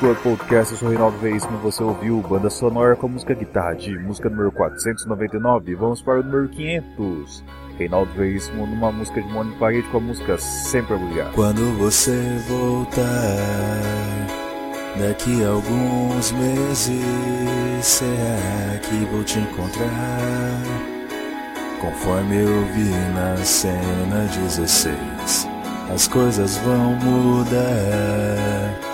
Club Podcast, eu sou Reinaldo Veríssimo você ouviu Banda Sonora com música Guitarra de música número 499. Vamos para o número 500. Reinaldo Veríssimo numa música de Mônica Parede com a música Sempre Obrigado. Quando você voltar, daqui a alguns meses, será que vou te encontrar? Conforme eu vi na cena 16 as coisas vão mudar.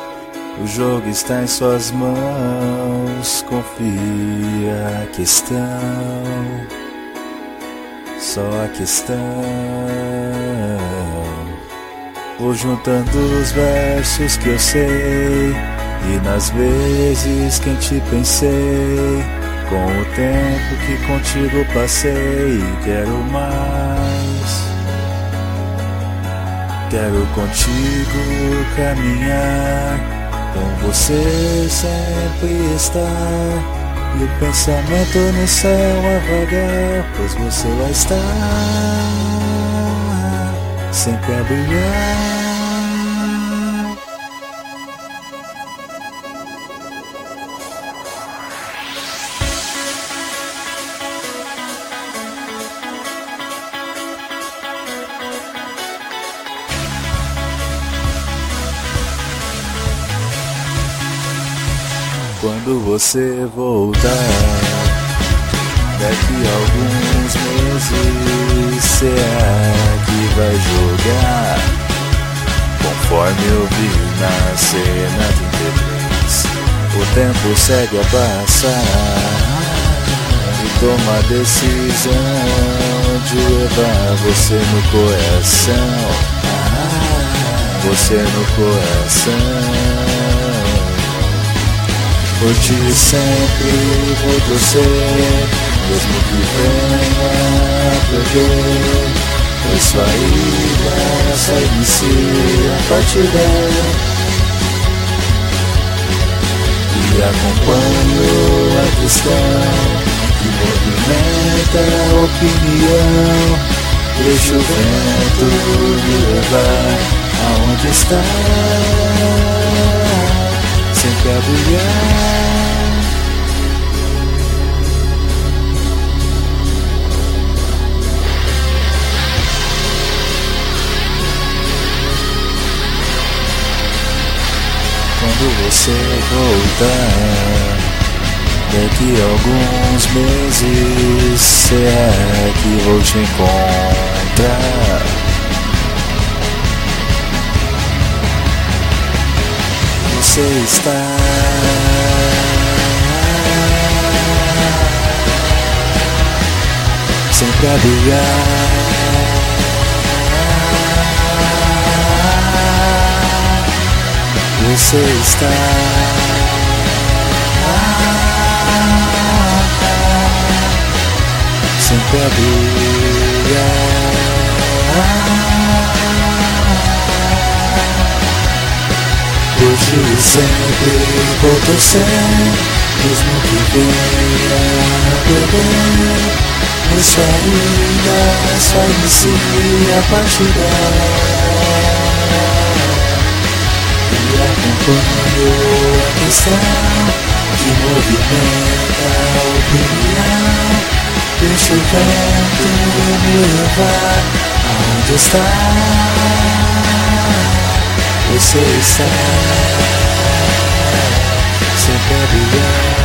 O jogo está em suas mãos, confia a questão, só a questão. Vou juntando os versos que eu sei, e nas vezes que em ti pensei, com o tempo que contigo passei, quero mais. Quero contigo caminhar, com você sempre estar. E o pensamento no céu a vagar, pois você vai estar sempre a brilhar. Quando você voltar. Daqui a alguns meses, será que vai jogar? Conforme eu vi na cena 33, o tempo segue a passar. E toma a decisão de levar você no coração. Você no coração. Por ti sempre vou torcer, mesmo que venha perder. Pois sua ida só inicia a partida. E acompanho a questão que movimenta a opinião. Deixa o vento me levar aonde está sempre a. Quando você voltar, daqui a alguns meses, será que vou te encontrar? Você está. Sempre a brilhar. Você está. Sempre a brilhar. Hoje sempre torcer Mesmo que venha a perder Pois sua vida só inicia a partida E acompanho a questão Que movimenta a opinião Deixa o vento me levar aonde está você está sempre a brilhar. ao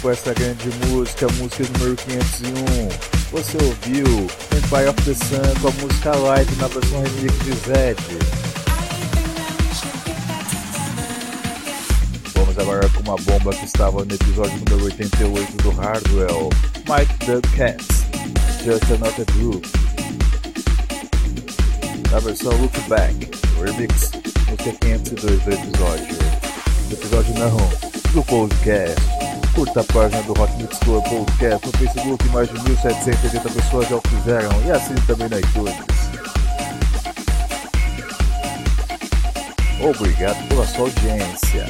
com essa grande música, música número 501. Você ouviu Empire of the Sun com a música Light na versão remix de Zed. Vamos agora com uma bomba que estava no episódio número 88 do Hardwell, Mike the Cats, Just Another Group. Na versão Look Back, remix, música 502 do episódio. Do episódio não, do podcast. Curta a página do Hot Mix Tour Podcast no Facebook, mais de 1.780 pessoas já o fizeram e assine também na iTunes. Obrigado pela sua audiência.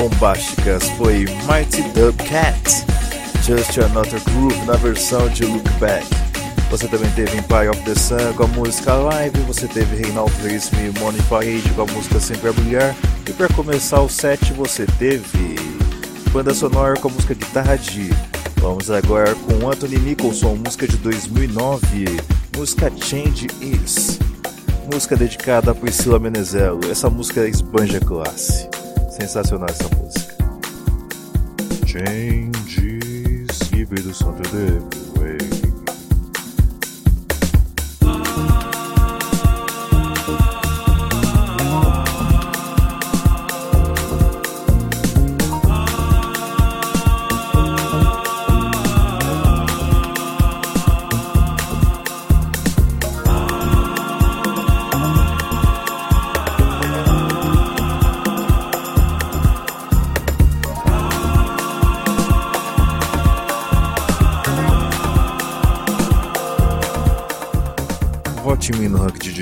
Bombásticas foi Mighty Dub Cat, Just Another Groove na versão de Look Back. Você também teve Empire of the Sun com a música Live, você teve Reinaldo Veríssimo e Money Parade com a música Sempre a Brilhar, e para começar o set você teve banda sonora com a música Guitarra de. Vamos agora com Anthony Nicholson, música de 2009, música Change Is. Música dedicada a Priscila Menezelo. Essa música esbanja classe. Sensacional essa música. Changes, só Vote em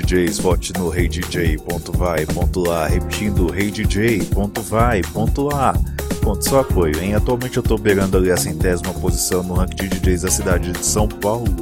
DJs, vote no reidj.vai.lá, repetindo reidj.vai.lá. Conte seu apoio, hein? Atualmente eu tô beirando ali a centésima posição no rank de DJs da cidade de São Paulo.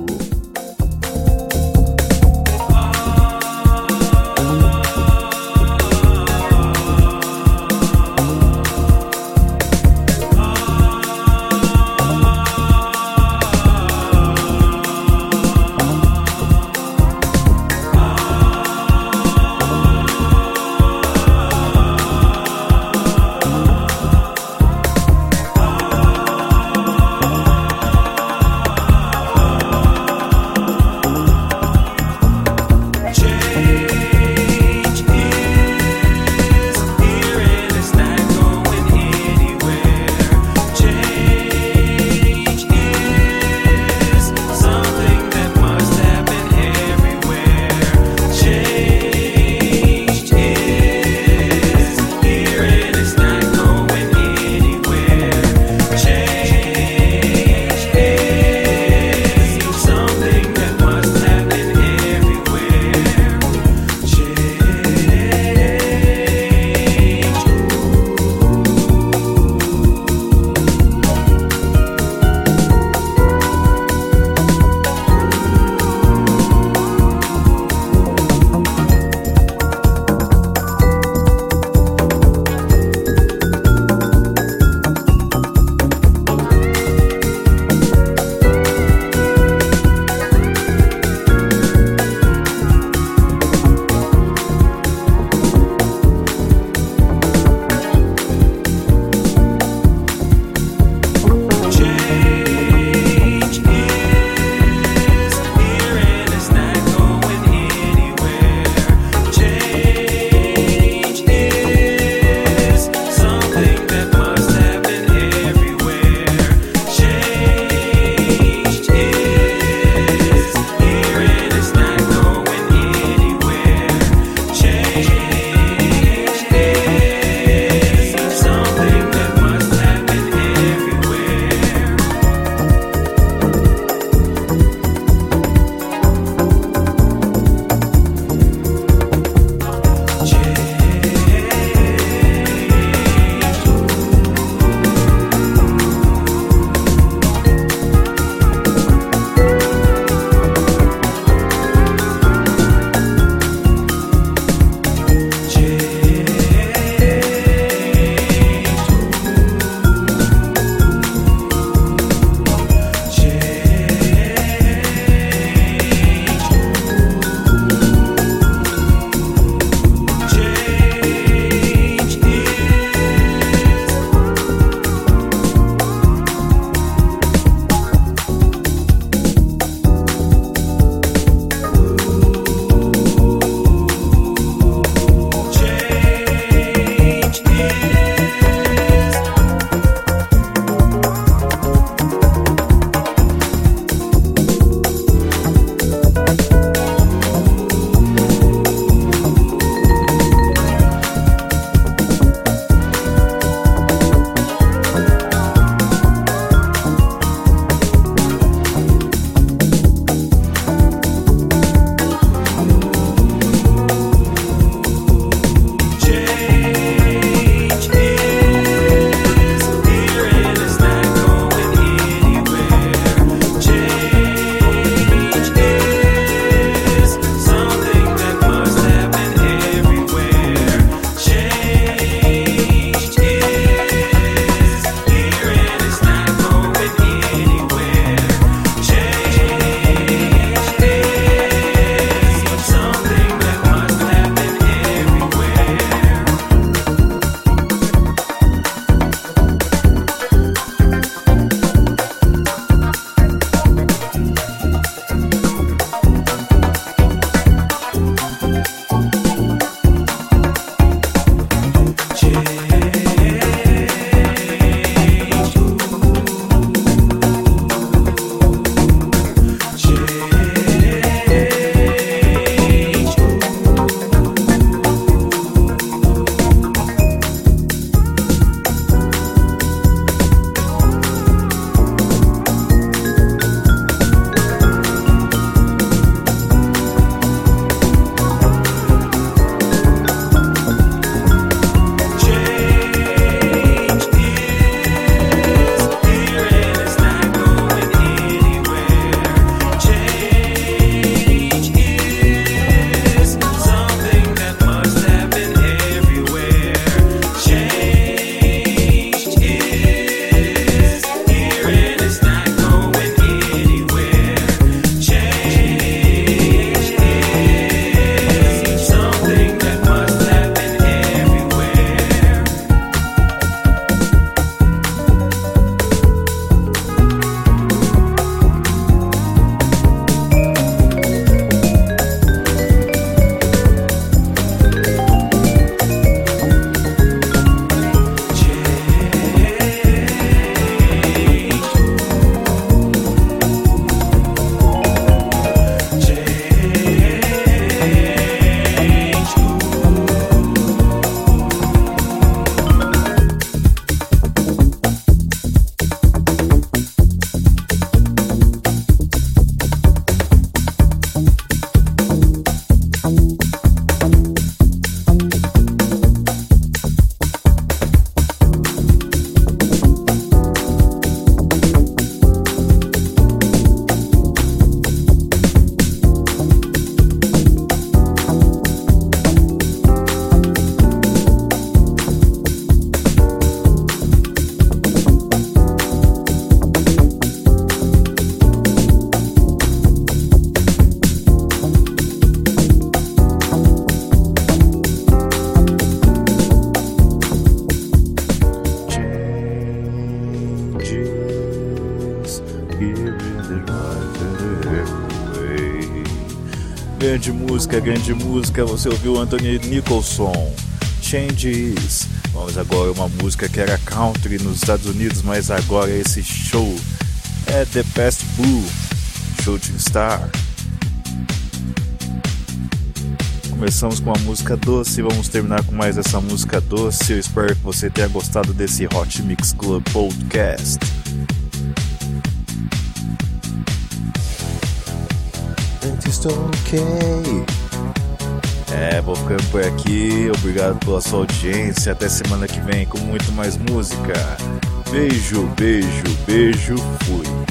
Música, grande música. Você ouviu Anthony Nicholson, Changes. Vamos agora uma música que era country nos Estados Unidos, mas agora esse show é The Best Blue, Shooting Star. Começamos com uma música doce, vamos terminar com mais essa música doce. Eu espero que você tenha gostado desse Hot Mix Club Podcast. Ok. É, vou ficando por aqui. Obrigado pela sua audiência. Até semana que vem com muito mais música. Beijo, beijo, beijo. Fui.